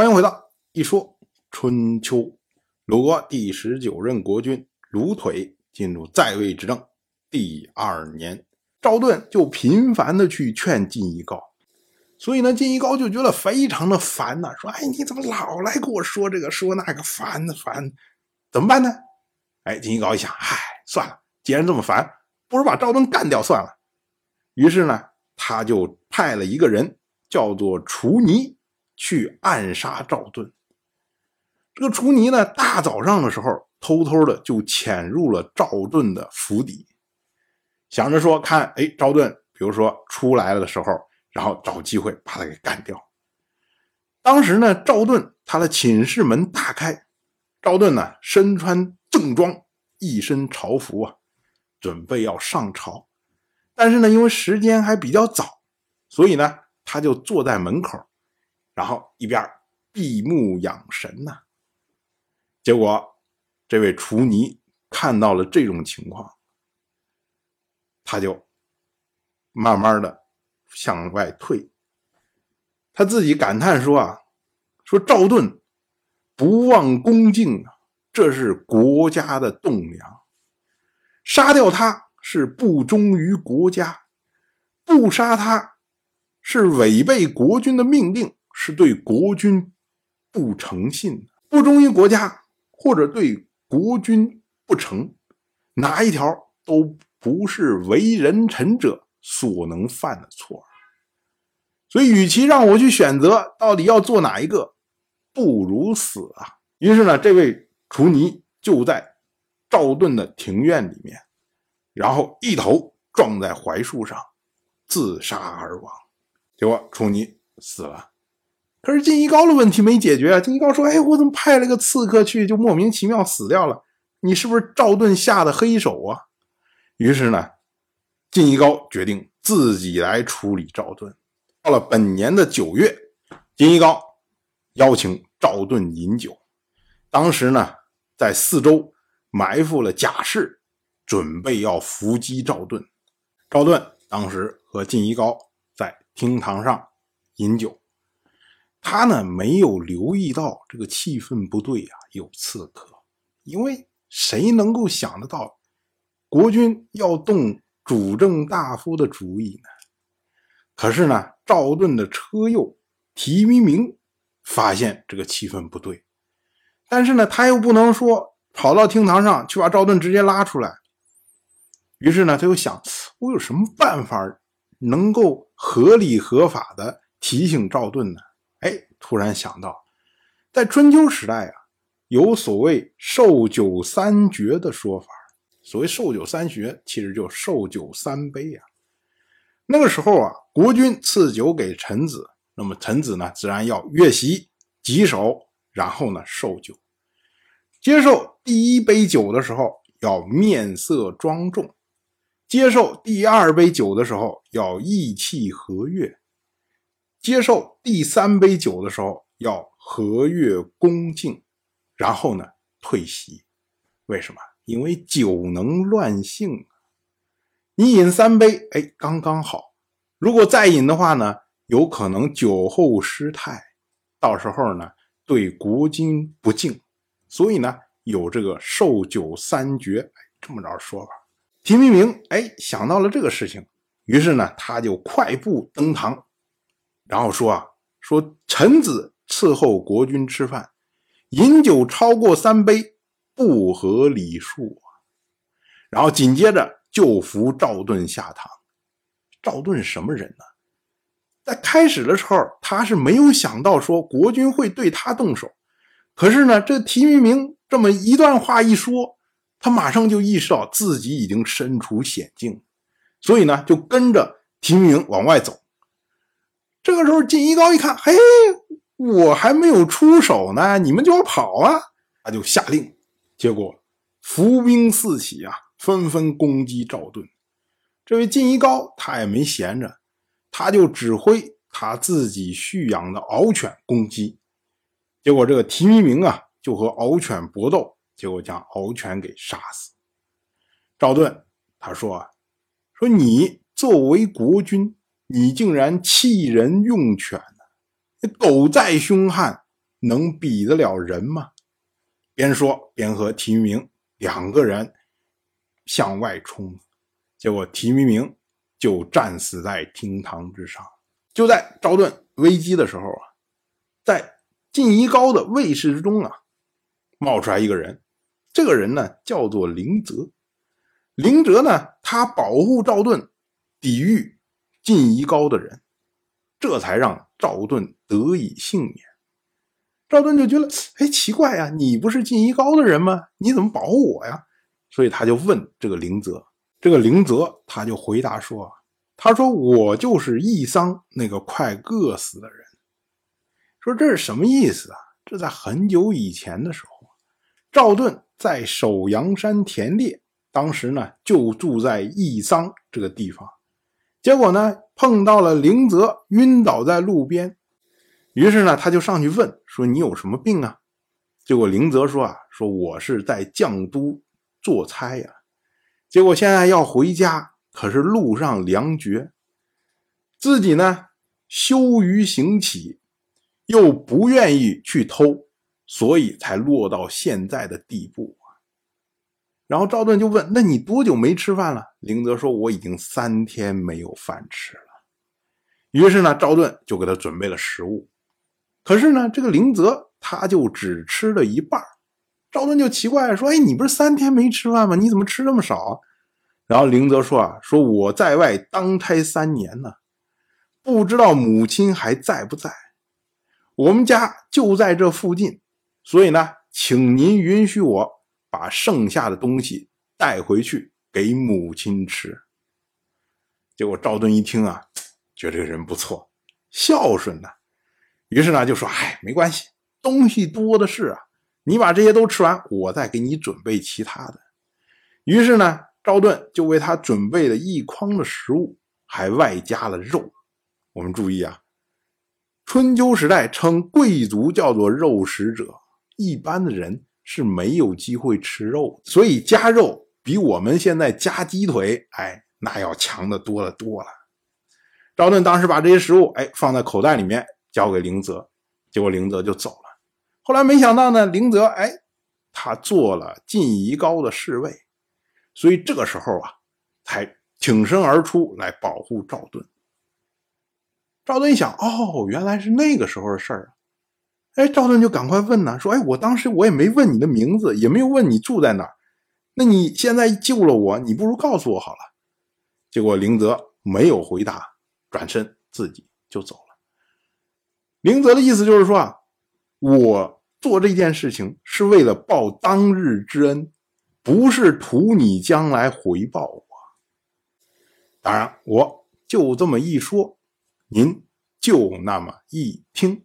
欢迎回到一说春秋。鲁国第十九任国君鲁腿进入在位执政第二年，赵盾就频繁的去劝晋夷高，所以呢，晋夷高就觉得非常的烦呐，说：“哎，你怎么老来跟我说这个说那个，烦烦，怎么办呢？”哎，晋夷高一想，嗨，算了，既然这么烦，不如把赵盾干掉算了。于是呢，他就派了一个人，叫做楚尼。去暗杀赵盾。这个楚尼呢，大早上的时候，偷偷的就潜入了赵盾的府邸，想着说，看，哎，赵盾，比如说出来了的时候，然后找机会把他给干掉。当时呢，赵盾他的寝室门大开，赵盾呢身穿正装，一身朝服啊，准备要上朝。但是呢，因为时间还比较早，所以呢，他就坐在门口。然后一边闭目养神呢，结果这位厨尼看到了这种情况，他就慢慢的向外退。他自己感叹说：“啊，说赵盾不忘恭敬啊，这是国家的栋梁。杀掉他是不忠于国家，不杀他是违背国君的命令。”是对国君不诚信，不忠于国家，或者对国君不诚，哪一条都不是为人臣者所能犯的错。所以，与其让我去选择到底要做哪一个，不如死啊！于是呢，这位楚尼就在赵盾的庭院里面，然后一头撞在槐树上，自杀而亡。结果，楚尼死了。可是晋一高的问题没解决啊！晋一高说：“哎，我怎么派了个刺客去，就莫名其妙死掉了？你是不是赵盾下的黑手啊？”于是呢，晋一高决定自己来处理赵盾。到了本年的九月，晋一高邀请赵盾饮酒。当时呢，在四周埋伏了甲士，准备要伏击赵盾。赵盾当时和晋一高在厅堂上饮酒。他呢没有留意到这个气氛不对啊，有刺客。因为谁能够想得到国君要动主政大夫的主意呢？可是呢，赵盾的车右提明明发现这个气氛不对，但是呢，他又不能说跑到厅堂上去把赵盾直接拉出来。于是呢，他又想，我有什么办法能够合理合法的提醒赵盾呢？突然想到，在春秋时代啊，有所谓“寿酒三绝”的说法。所谓“寿酒三绝”，其实就寿酒三杯啊。那个时候啊，国君赐酒给臣子，那么臣子呢，自然要越席稽首，然后呢受酒。接受第一杯酒的时候，要面色庄重；接受第二杯酒的时候，要意气和悦。接受第三杯酒的时候要和悦恭敬，然后呢退席。为什么？因为酒能乱性。你饮三杯，哎，刚刚好。如果再饮的话呢，有可能酒后失态，到时候呢对国君不敬。所以呢有这个受酒三绝，这么着说法。提明明哎想到了这个事情，于是呢他就快步登堂。然后说啊，说臣子伺候国君吃饭，饮酒超过三杯，不合礼数啊。然后紧接着就扶赵盾下堂。赵盾什么人呢？在开始的时候，他是没有想到说国君会对他动手。可是呢，这提明明这么一段话一说，他马上就意识到自己已经身处险境，所以呢，就跟着提明明往外走。这个时候，晋一高一看，嘿，我还没有出手呢，你们就要跑啊！他就下令，结果伏兵四起啊，纷纷攻击赵盾。这位晋一高他也没闲着，他就指挥他自己蓄养的獒犬攻击。结果这个提弥明啊，就和獒犬搏斗，结果将獒犬给杀死。赵盾他说啊，说你作为国君。你竟然弃人用犬？狗再凶悍，能比得了人吗？边说边和提弥明两个人向外冲，结果提弥明就战死在厅堂之上。就在赵盾危机的时候啊，在晋夷高的卫士之中啊，冒出来一个人，这个人呢叫做灵泽。灵泽呢，他保护赵盾，抵御晋夷高的人，这才让赵盾得以幸免。赵盾就觉得，哎，奇怪呀，你不是晋夷高的人吗？你怎么保护我呀？所以他就问这个灵泽，这个灵泽他就回答说：“他说我就是义桑那个快饿死的人。”说这是什么意思啊？这在很久以前的时候，赵盾在首阳山田猎，当时呢就住在义桑这个地方，结果呢碰到了灵泽晕倒在路边。于是呢，他就上去问说：“你有什么病啊？”结果林泽说：“啊，说我是在绛都做差呀，结果现在要回家，可是路上粮绝，自己呢羞于行乞，又不愿意去偷，所以才落到现在的地步。”然后赵盾就问：“那你多久没吃饭了？”林泽说：“我已经三天没有饭吃了。”于是呢，赵盾就给他准备了食物。可是呢，这个灵泽他就只吃了一半赵盾就奇怪说：“哎，你不是三天没吃饭吗？你怎么吃这么少？”然后灵泽说：“啊，说我在外当差三年呢，不知道母亲还在不在。我们家就在这附近，所以呢，请您允许我把剩下的东西带回去给母亲吃。”结果赵盾一听啊，觉得这个人不错，孝顺呐。于是呢，就说：“哎，没关系，东西多的是啊，你把这些都吃完，我再给你准备其他的。”于是呢，赵盾就为他准备了一筐的食物，还外加了肉。我们注意啊，春秋时代称贵族叫做肉食者，一般的人是没有机会吃肉，所以加肉比我们现在加鸡腿，哎，那要强的多了多了。赵盾当时把这些食物，哎，放在口袋里面。交给灵泽，结果灵泽就走了。后来没想到呢，灵泽哎，他做了晋夷高的侍卫，所以这个时候啊，才挺身而出来保护赵盾。赵盾一想，哦，原来是那个时候的事儿啊！哎，赵盾就赶快问呢，说：“哎，我当时我也没问你的名字，也没有问你住在哪儿，那你现在救了我，你不如告诉我好了。”结果灵泽没有回答，转身自己就走了。灵泽的意思就是说啊，我做这件事情是为了报当日之恩，不是图你将来回报我。当然，我就这么一说，您就那么一听，